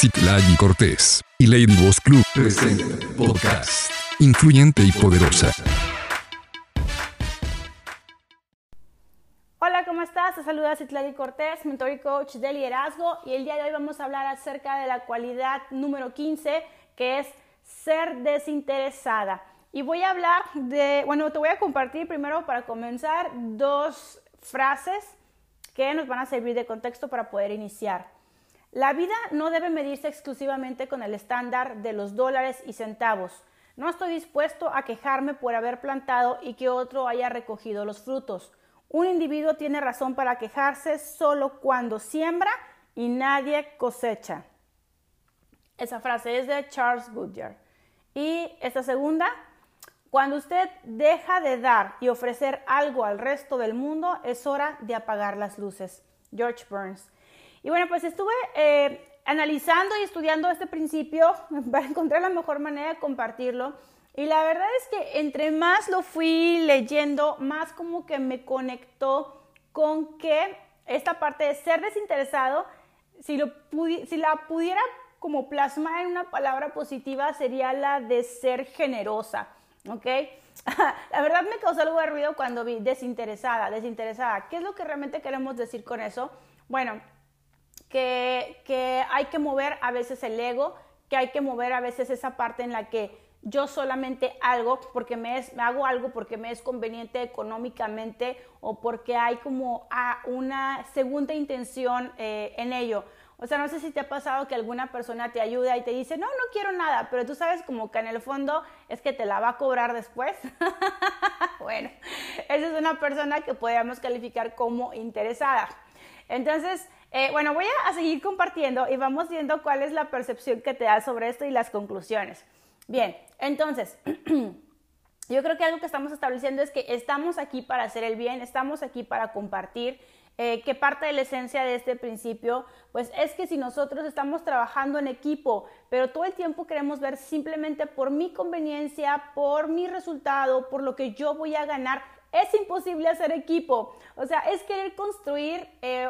Citlali Cortés y Lady Boss Club presenta podcast influyente y poderosa. Hola, ¿cómo estás? Te saluda Citlali Cortés, mentor y coach de liderazgo y el día de hoy vamos a hablar acerca de la cualidad número 15 que es ser desinteresada. Y voy a hablar de, bueno, te voy a compartir primero para comenzar dos frases que nos van a servir de contexto para poder iniciar. La vida no debe medirse exclusivamente con el estándar de los dólares y centavos. No estoy dispuesto a quejarme por haber plantado y que otro haya recogido los frutos. Un individuo tiene razón para quejarse solo cuando siembra y nadie cosecha. Esa frase es de Charles Goodyear. Y esta segunda, cuando usted deja de dar y ofrecer algo al resto del mundo, es hora de apagar las luces. George Burns. Y bueno, pues estuve eh, analizando y estudiando este principio para encontrar la mejor manera de compartirlo. Y la verdad es que entre más lo fui leyendo, más como que me conectó con que esta parte de ser desinteresado, si, lo si la pudiera como plasmar en una palabra positiva, sería la de ser generosa. ¿ok? La verdad me causó algo de ruido cuando vi desinteresada, desinteresada. ¿Qué es lo que realmente queremos decir con eso? Bueno, que, hay que mover a veces el ego, que hay que mover a veces esa parte en la que yo solamente algo porque me, hago algo porque me es conveniente económicamente o porque hay como ah, una segunda intención eh, en ello. O sea, no sé si te ha pasado que alguna persona te ayuda y te dice, no, no quiero nada, pero tú sabes como que en el fondo es que te la va a cobrar después. bueno, esa es una persona que podríamos calificar como interesada. Entonces, eh, bueno, voy a seguir compartiendo y vamos viendo cuál es la percepción que te da sobre esto y las conclusiones. Bien, entonces, yo creo que algo que estamos estableciendo es que estamos aquí para hacer el bien, estamos aquí para compartir eh, que parte de la esencia de este principio, pues es que si nosotros estamos trabajando en equipo, pero todo el tiempo queremos ver simplemente por mi conveniencia, por mi resultado, por lo que yo voy a ganar, es imposible hacer equipo. O sea, es querer construir eh,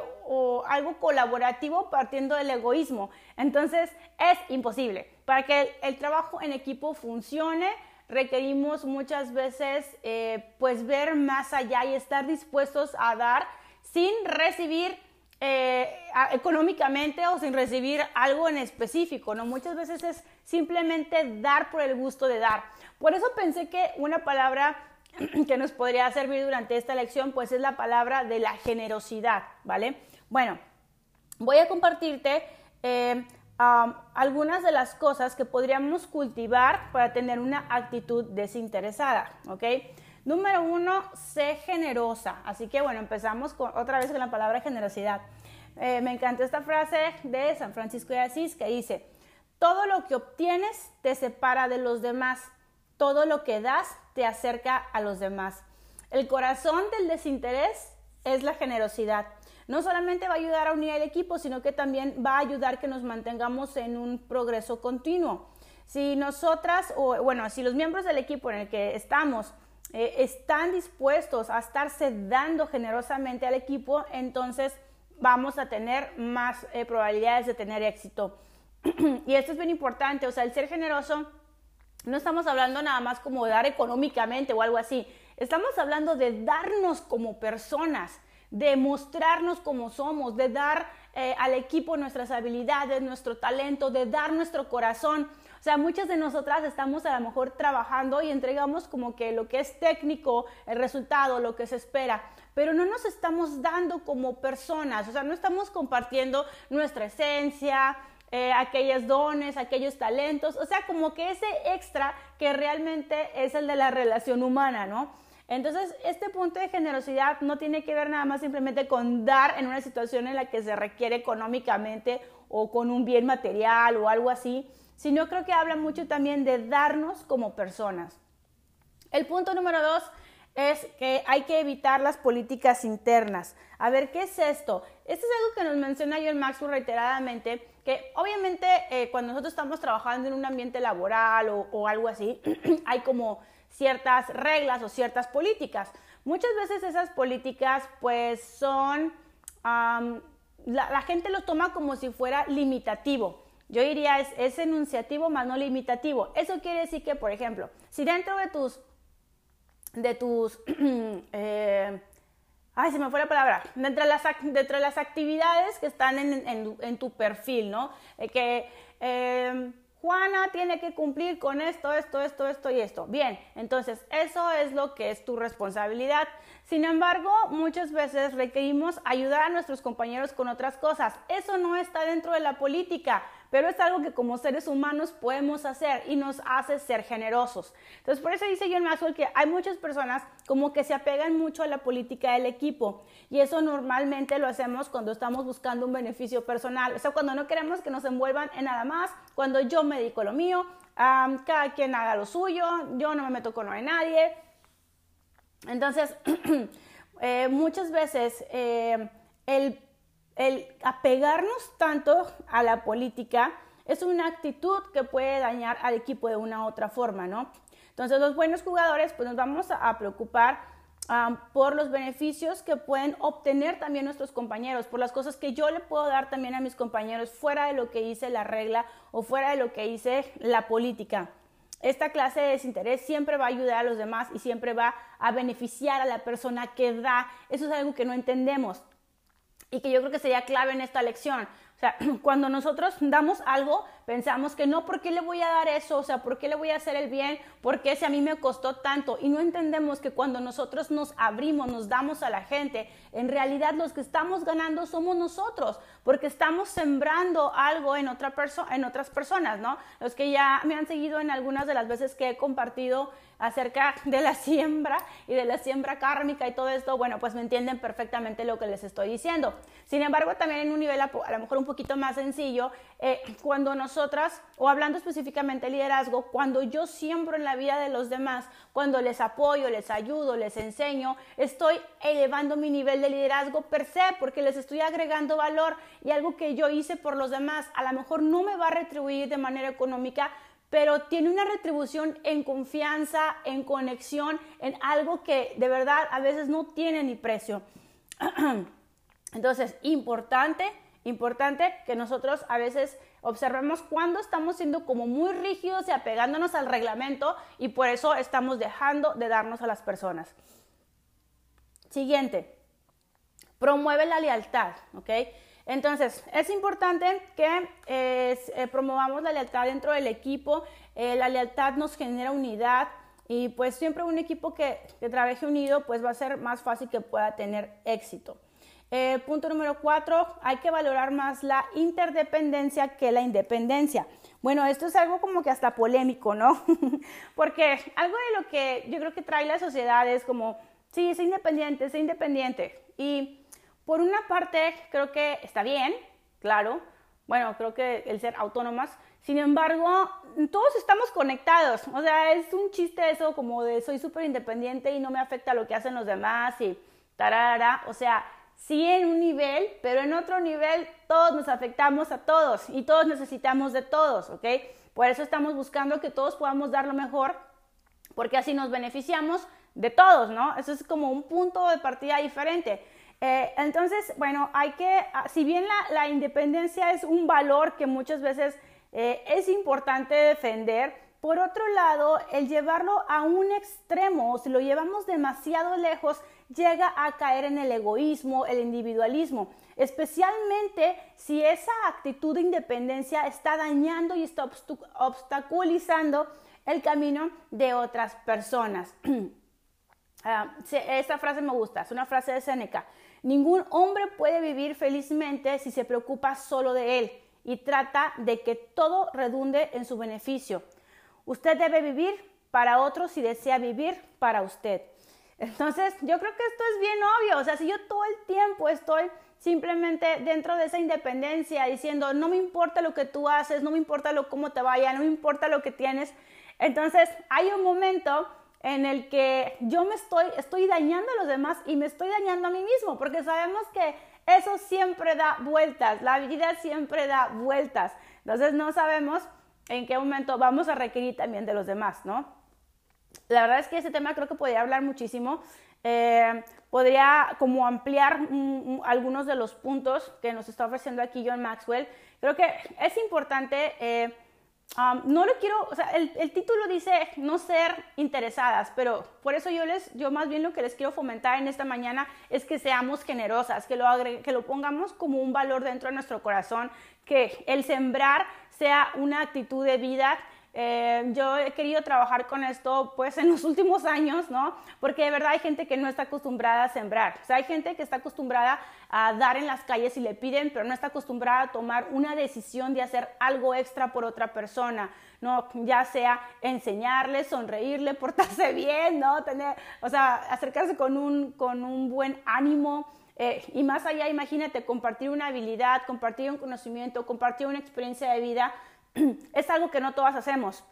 algo colaborativo partiendo del egoísmo. Entonces, es imposible. Para que el, trabajo en equipo funcione, requerimos muchas veces eh, pues ver más allá y estar dispuestos a dar sin recibir eh, económicamente o sin recibir algo en específico, ¿no? Muchas veces es simplemente dar por el gusto de dar. Por eso pensé que una palabra que nos podría servir durante esta lección, pues es la palabra de la generosidad, ¿vale? Bueno, voy a compartirte eh, algunas de las cosas que podríamos cultivar para tener una actitud desinteresada, ¿ok? Número uno, sé generosa. Así que bueno, empezamos otra vez con la palabra generosidad. Eh, me encantó esta frase de San Francisco de Asís que dice, todo lo que obtienes te separa de los demás, todo lo que das te acerca a los demás. El corazón del desinterés es la generosidad. No solamente va a ayudar a unir el equipo, sino que también va a ayudar que nos mantengamos en un progreso continuo. Si nosotras, o bueno, si los miembros del equipo en el que estamos, eh, están dispuestos a estarse dando generosamente al equipo, entonces vamos a tener más eh, probabilidades de tener éxito. y esto es bien importante, o sea, el ser generoso, no estamos hablando nada más como de dar económicamente o algo así, estamos hablando de darnos como personas, de mostrarnos como somos, de dar eh, al equipo nuestras habilidades, nuestro talento, de dar nuestro corazón. O sea, muchas de nosotras estamos a lo mejor trabajando y entregamos como que lo que es técnico, el resultado, lo que se espera, pero no nos estamos dando como personas, o sea, no estamos compartiendo nuestra esencia, eh, aquellos dones, aquellos talentos, o sea, como que ese extra que realmente es el de la relación humana, ¿no? Entonces, este punto de generosidad no tiene que ver nada más simplemente con dar en una situación en la que se requiere económicamente o con un bien material o algo así, sino creo que habla mucho también de darnos como personas. El punto número dos es que hay que evitar las políticas internas. A ver, ¿qué es esto? Esto es algo que nos menciona John Maxwell reiteradamente, que obviamente eh, cuando nosotros estamos trabajando en un ambiente laboral o, algo así, hay como ciertas reglas o ciertas políticas. Muchas veces esas políticas pues son, la, gente lo toma como si fuera limitativo. Yo diría es, es enunciativo más no limitativo. Eso quiere decir que, por ejemplo, si dentro de tus, de tus, eh, ay, se me fue la palabra, dentro de las, dentro de las actividades que están en, en, tu perfil, ¿no? Que eh, Juana tiene que cumplir con esto, esto, esto, esto y esto. Bien, entonces eso es lo que es tu responsabilidad. Sin embargo, muchas veces requerimos ayudar a nuestros compañeros con otras cosas. Eso no está dentro de la política pero es algo que como seres humanos podemos hacer y nos hace ser generosos. Entonces, por eso dice John Maxwell que hay muchas personas como que se apegan mucho a la política del equipo y eso normalmente lo hacemos cuando estamos buscando un beneficio personal, o sea, cuando no queremos que nos envuelvan en nada más, cuando yo me dedico lo mío, cada quien haga lo suyo, yo no me meto con lo de nadie. Entonces, eh, muchas veces eh, el el apegarnos tanto a la política es una actitud que puede dañar al equipo de una u otra forma, ¿no? Entonces los buenos jugadores pues nos vamos a, preocupar por los beneficios que pueden obtener también nuestros compañeros, por las cosas que yo le puedo dar también a mis compañeros fuera de lo que hice la regla o fuera de lo que hice la política. Esta clase de desinterés siempre va a ayudar a los demás y siempre va a beneficiar a la persona que da. Eso es algo que no entendemos y que yo creo que sería clave en esta lección. O sea, cuando nosotros damos algo, pensamos que no, ¿por qué le voy a dar eso? O sea, ¿por qué le voy a hacer el bien? ¿Por qué si a mí me costó tanto? Y no entendemos que cuando nosotros nos abrimos, nos damos a la gente, en realidad los que estamos ganando somos nosotros, porque estamos sembrando algo en, otra en otras personas, ¿no? Los que ya me han seguido en algunas de las veces que he compartido acerca de la siembra y de la siembra kármica y todo esto, bueno, pues me entienden perfectamente lo que les estoy diciendo. Sin embargo, también en un nivel a, lo mejor un poquito más sencillo, eh, cuando nosotras, o hablando específicamente de liderazgo, cuando yo siembro en la vida de los demás, cuando les apoyo, les ayudo, les enseño, estoy elevando mi nivel de liderazgo per se, porque les estoy agregando valor y algo que yo hice por los demás, a lo mejor no me va a retribuir de manera económica, pero tiene una retribución en confianza, en conexión, en algo que de verdad a veces no tiene ni precio. Entonces, importante, importante que nosotros a veces observemos cuando estamos siendo como muy rígidos y apegándonos al reglamento y por eso estamos dejando de darnos a las personas. Siguiente, promueve la lealtad, ¿ok? Entonces, es importante que eh, promovamos la lealtad dentro del equipo. Eh, la lealtad nos genera unidad y pues siempre un equipo que, trabaje unido pues va a ser más fácil que pueda tener éxito. Eh, punto número cuatro, hay que valorar más la interdependencia que la independencia. Bueno, esto es algo como que hasta polémico, ¿no? Porque algo de lo que yo creo que trae la sociedad es como, sí, sé independiente, sé independiente. Y por una parte, creo que está bien, claro. Bueno, creo que el ser autónomas. Sin embargo, todos estamos conectados. O sea, es un chiste eso como de soy súper independiente y no me afecta lo que hacen los demás y tarara. O sea, sí en un nivel, pero en otro nivel todos nos afectamos a todos y todos necesitamos de todos, ¿ok? Por eso estamos buscando que todos podamos dar lo mejor, porque así nos beneficiamos de todos, ¿no? Eso es como un punto de partida diferente. Eh, entonces, bueno, hay que, ah, si bien la, independencia es un valor que muchas veces eh, es importante defender, por otro lado, el llevarlo a un extremo, si lo llevamos demasiado lejos, llega a caer en el egoísmo, el individualismo, especialmente si esa actitud de independencia está dañando y está obstaculizando el camino de otras personas. Ah, esta frase me gusta, es una frase de Seneca. Ningún hombre puede vivir felizmente si se preocupa solo de él y trata de que todo redunde en su beneficio. Usted debe vivir para otros si desea vivir para usted. Entonces, yo creo que esto es bien obvio. O sea, si yo todo el tiempo estoy simplemente dentro de esa independencia diciendo, no me importa lo que tú haces, no me importa lo, cómo te vaya, no me importa lo que tienes, entonces hay un momento en el que yo me estoy, estoy dañando a los demás y me estoy dañando a mí mismo, porque sabemos que eso siempre da vueltas, la vida siempre da vueltas. Entonces no sabemos en qué momento vamos a requerir también de los demás, ¿no? La verdad es que ese tema creo que podría hablar muchísimo, eh, podría como ampliar algunos de los puntos que nos está ofreciendo aquí John Maxwell. Creo que es importante, eh, um, no lo quiero, o sea, el, título dice no ser interesadas, pero por eso yo les, yo más bien lo que les quiero fomentar en esta mañana es que seamos generosas, que lo, que lo pongamos como un valor dentro de nuestro corazón, que el sembrar sea una actitud de vida eh, yo he querido trabajar con esto pues en los últimos años, ¿no? Porque de verdad hay gente que no está acostumbrada a sembrar. O sea, hay gente que está acostumbrada a dar en las calles y le piden, pero no está acostumbrada a tomar una decisión de hacer algo extra por otra persona, ¿no? Ya sea enseñarle, sonreírle, portarse bien, ¿no? Tener, o sea, acercarse con un, con un buen ánimo. Eh, y más allá, imagínate, compartir una habilidad, compartir un conocimiento, compartir una experiencia de vida es algo que no todas hacemos,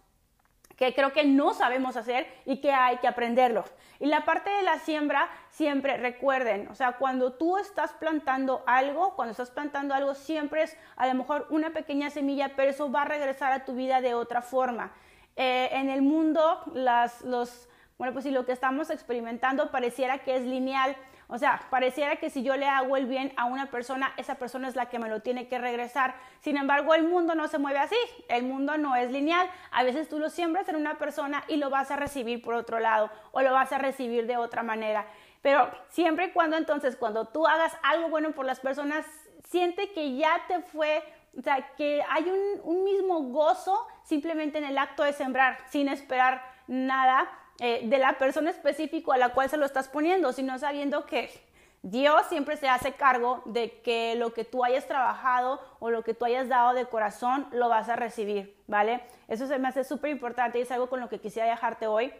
que creo que no sabemos hacer y que hay que aprenderlo. Y la parte de la siembra, siempre recuerden, o sea, cuando tú estás plantando algo, cuando estás plantando algo, siempre es a lo mejor una pequeña semilla, pero eso va a regresar a tu vida de otra forma. Eh, en el mundo, las, los, bueno, pues si lo que estamos experimentando pareciera que es lineal, o sea, pareciera que si yo le hago el bien a una persona, esa persona es la que me lo tiene que regresar. Sin embargo, el mundo no se mueve así. El mundo no es lineal. A veces tú lo siembras en una persona y lo vas a recibir por otro lado o lo vas a recibir de otra manera. Pero siempre y cuando entonces, cuando tú hagas algo bueno por las personas, siente que ya te fue, o sea, que hay un, un mismo gozo simplemente en el acto de sembrar, sin esperar nada eh, de la persona específica a la cual se lo estás poniendo, sino sabiendo que Dios siempre se hace cargo de que lo que tú hayas trabajado o lo que tú hayas dado de corazón lo vas a recibir, ¿vale? Eso se me hace súper importante y es algo con lo que quisiera dejarte hoy.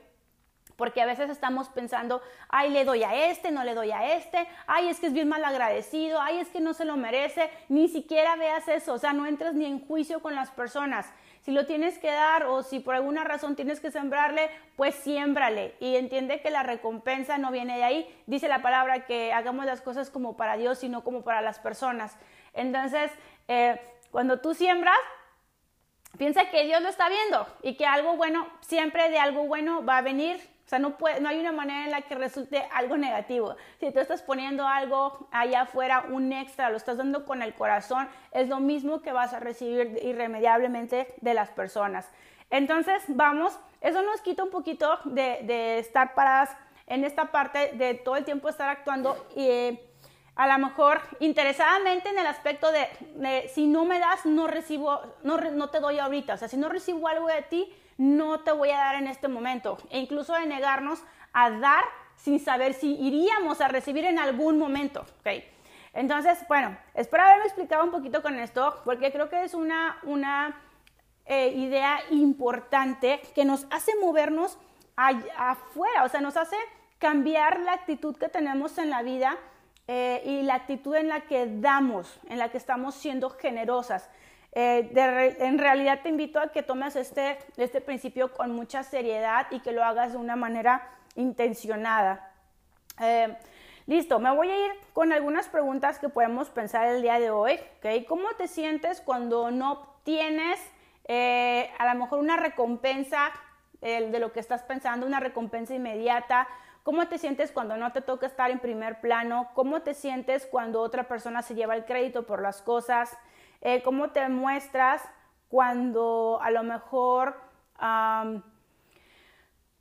Porque a veces estamos pensando, ay, le doy a este, no le doy a este, ay, es que es bien mal agradecido, ay, es que no se lo merece, ni siquiera veas eso, o sea, no entres ni en juicio con las personas. Si lo tienes que dar o si por alguna razón tienes que sembrarle, pues siémbrale y entiende que la recompensa no viene de ahí. Dice la palabra que hagamos las cosas como para Dios y no como para las personas. Entonces, eh, cuando tú siembras, piensa que Dios lo está viendo y que algo bueno, siempre de algo bueno va a venir o sea, no, hay una manera en la que resulte algo negativo. Si tú estás poniendo algo allá afuera, un extra, lo estás dando con el corazón, es lo mismo que vas a recibir irremediablemente de las personas. Entonces, vamos, eso nos quita un poquito de, estar paradas en esta parte de todo el tiempo estar actuando y eh, a lo mejor interesadamente en el aspecto de, si no me das, no recibo, no te doy ahorita. O sea, si no recibo algo de ti, no te voy a dar en este momento. E incluso de negarnos a dar sin saber si iríamos a recibir en algún momento. ¿okay? Entonces, bueno, espero haberme explicado un poquito con esto, porque creo que es una, una eh, idea importante que nos hace movernos afuera, o sea, nos hace cambiar la actitud que tenemos en la vida eh, y la actitud en la que damos, en la que estamos siendo generosas. Eh, en realidad te invito a que tomes este, este principio con mucha seriedad y que lo hagas de una manera intencionada. Eh, listo, me voy a ir con algunas preguntas que podemos pensar el día de hoy. ¿okay? ¿Cómo te sientes cuando no tienes eh, a lo mejor una recompensa de lo que estás pensando, una recompensa inmediata? ¿Cómo te sientes cuando no te toca estar en primer plano? ¿Cómo te sientes cuando otra persona se lleva el crédito por las cosas? Eh, cómo te muestras cuando a lo mejor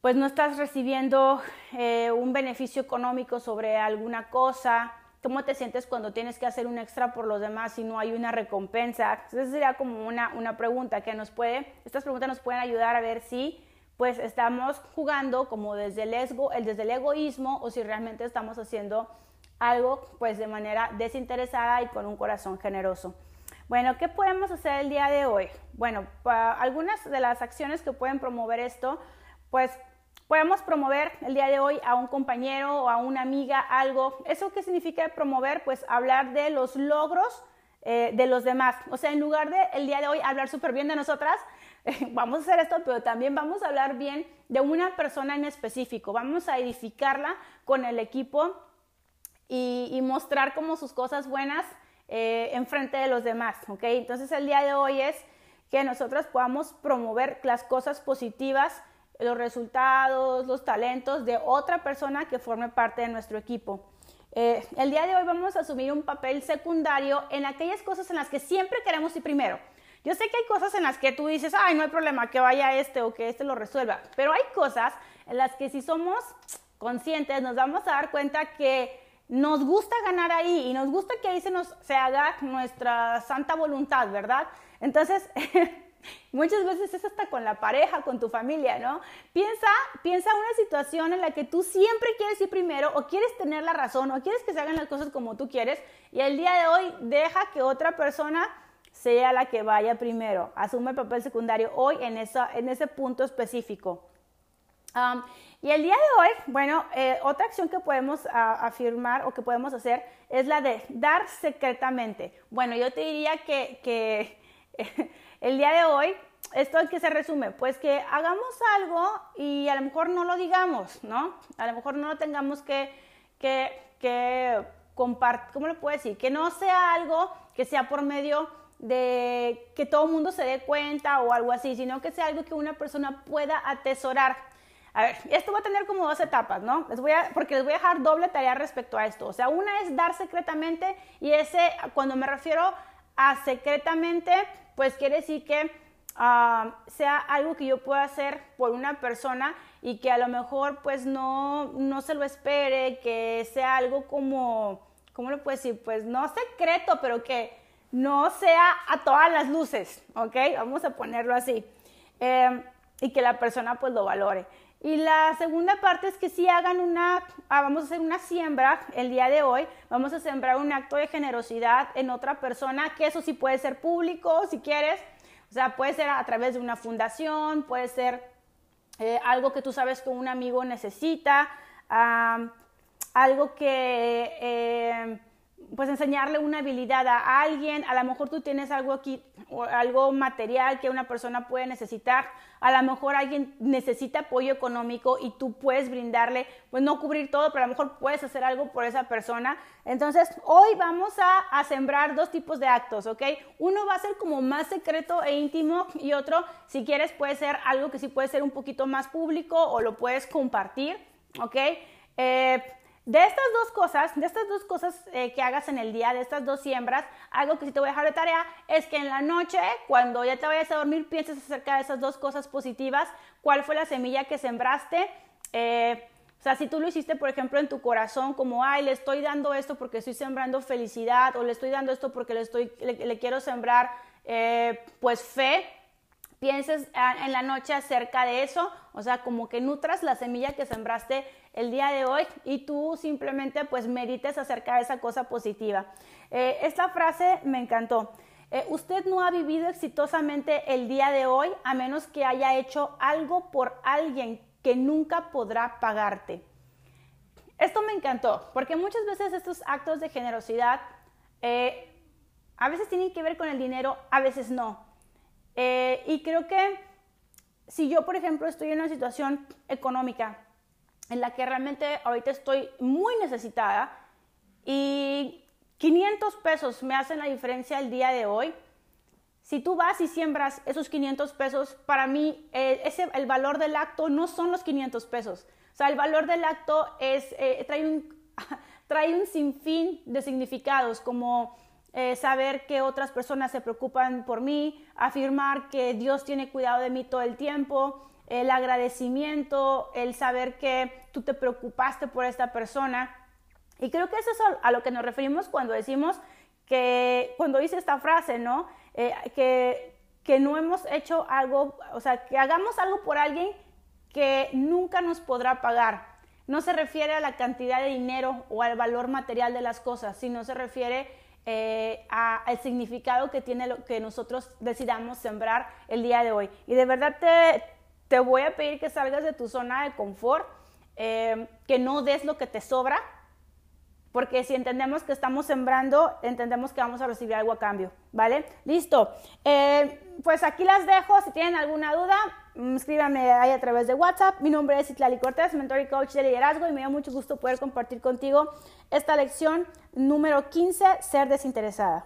pues no estás recibiendo eh, un beneficio económico sobre alguna cosa, cómo te sientes cuando tienes que hacer un extra por los demás y no hay una recompensa. Esa sería como una, una pregunta que nos puede, estas preguntas nos pueden ayudar a ver si pues estamos jugando como desde el, el, desde el egoísmo o si realmente estamos haciendo algo pues de manera desinteresada y con un corazón generoso. Bueno, ¿qué podemos hacer el día de hoy? Bueno, algunas de las acciones que pueden promover esto, pues podemos promover el día de hoy a un compañero o a una amiga algo. ¿Eso qué significa promover? Pues hablar de los logros eh, de los demás. O sea, en lugar de el día de hoy hablar súper bien de nosotras, vamos a hacer esto, pero también vamos a hablar bien de una persona en específico. Vamos a edificarla con el equipo y, y mostrar como sus cosas buenas eh, en frente de los demás, ¿ok? Entonces el día de hoy es que nosotros podamos promover las cosas positivas los resultados, los talentos de otra persona que forme parte de nuestro equipo. Eh, el día de hoy vamos a asumir un papel secundario en aquellas cosas en las que siempre queremos ir primero. Yo sé que hay cosas en las que tú dices, ay, no hay problema, que vaya este o que este lo resuelva, pero hay cosas en las que si somos conscientes nos vamos a dar cuenta que nos gusta ganar ahí y nos gusta que ahí se nos se haga nuestra santa voluntad, ¿verdad? Entonces, muchas veces es hasta con la pareja, con tu familia, ¿no? Piensa, piensa una situación en la que tú siempre quieres ir primero o quieres tener la razón o quieres que se hagan las cosas como tú quieres y el día de hoy deja que otra persona sea la que vaya primero, asume el papel secundario hoy en, esa, en ese punto específico. Y el día de hoy, bueno, eh, otra acción que podemos afirmar o que podemos hacer es la de dar secretamente. Bueno, yo te diría que, el día de hoy, ¿esto es que se resume? Pues que hagamos algo y a lo mejor no lo digamos, ¿no? A lo mejor no lo tengamos que, que compartir, ¿cómo lo puedo decir? Que no sea algo que sea por medio de que todo el mundo se dé cuenta o algo así, sino que sea algo que una persona pueda atesorar. A ver, esto va a tener como dos etapas, ¿no? Les voy a, porque les voy a dejar doble tarea respecto a esto. O sea, una es dar secretamente y ese, cuando me refiero a secretamente, pues quiere decir que ah, sea algo que yo pueda hacer por una persona y que a lo mejor pues no, no se lo espere, que sea algo como, ¿cómo lo puedo decir? Pues no secreto, pero que no sea a todas las luces, ¿ok? Vamos a ponerlo así. Em, y que la persona pues lo valore. Y la segunda parte es que si hagan una, ah, vamos a hacer una siembra el día de hoy, vamos a sembrar un acto de generosidad en otra persona, que eso sí puede ser público si quieres, o sea, puede ser a través de una fundación, puede ser eh, algo que tú sabes que un amigo necesita, algo que... Eh, pues enseñarle una habilidad a alguien, a lo mejor tú tienes algo aquí, algo material que una persona puede necesitar, a lo mejor alguien necesita apoyo económico y tú puedes brindarle, pues no cubrir todo, pero a lo mejor puedes hacer algo por esa persona. Entonces, hoy vamos a, a sembrar dos tipos de actos, ¿ok? Uno va a ser como más secreto e íntimo y otro, si quieres, puede ser algo que sí puede ser un poquito más público o lo puedes compartir, ¿ok? Eh, de estas dos cosas, de estas dos cosas eh, que hagas en el día, de estas dos siembras, algo que sí te voy a dejar de tarea es que en la noche, cuando ya te vayas a dormir, pienses acerca de esas dos cosas positivas, cuál fue la semilla que sembraste. Eh, o sea, si tú lo hiciste, por ejemplo, en tu corazón, como, ay, le estoy dando esto porque estoy sembrando felicidad, o le estoy dando esto porque le, estoy, le, quiero sembrar, eh, pues, fe, pienses ah, en la noche acerca de eso, o sea, como que nutras la semilla que sembraste el día de hoy y tú simplemente pues medites acerca de esa cosa positiva. Eh, esta frase me encantó. Eh, usted no ha vivido exitosamente el día de hoy a menos que haya hecho algo por alguien que nunca podrá pagarte. Esto me encantó, porque muchas veces estos actos de generosidad eh, a veces tienen que ver con el dinero, a veces no. y creo que si yo, por ejemplo, estoy en una situación económica en la que realmente ahorita estoy muy necesitada y 500 pesos me hacen la diferencia el día de hoy. Si tú vas y siembras esos 500 pesos, para mí eh, ese, el valor del acto no son los 500 pesos. O sea, el valor del acto es, eh, trae, un, trae un sinfín de significados, como eh, saber que otras personas se preocupan por mí, afirmar que Dios tiene cuidado de mí todo el tiempo, el agradecimiento, el saber que tú te preocupaste por esta persona. Y creo que eso es a lo que nos referimos cuando decimos que, cuando dice esta frase, ¿no? Eh, que, que no hemos hecho algo, o sea, que hagamos algo por alguien que nunca nos podrá pagar. No se refiere a la cantidad de dinero o al valor material de las cosas, sino se refiere eh, al significado que tiene lo que nosotros decidamos sembrar el día de hoy. Y de verdad te, te voy a pedir que salgas de tu zona de confort, eh, que no des lo que te sobra, porque si entendemos que estamos sembrando, entendemos que vamos a recibir algo a cambio, ¿vale? Listo. Eh, pues aquí las dejo. Si tienen alguna duda, mm, escríbanme ahí a través de WhatsApp. Mi nombre es Itlali Cortés, mentor y coach de liderazgo, y me da mucho gusto poder compartir contigo esta lección número 15, ser desinteresada.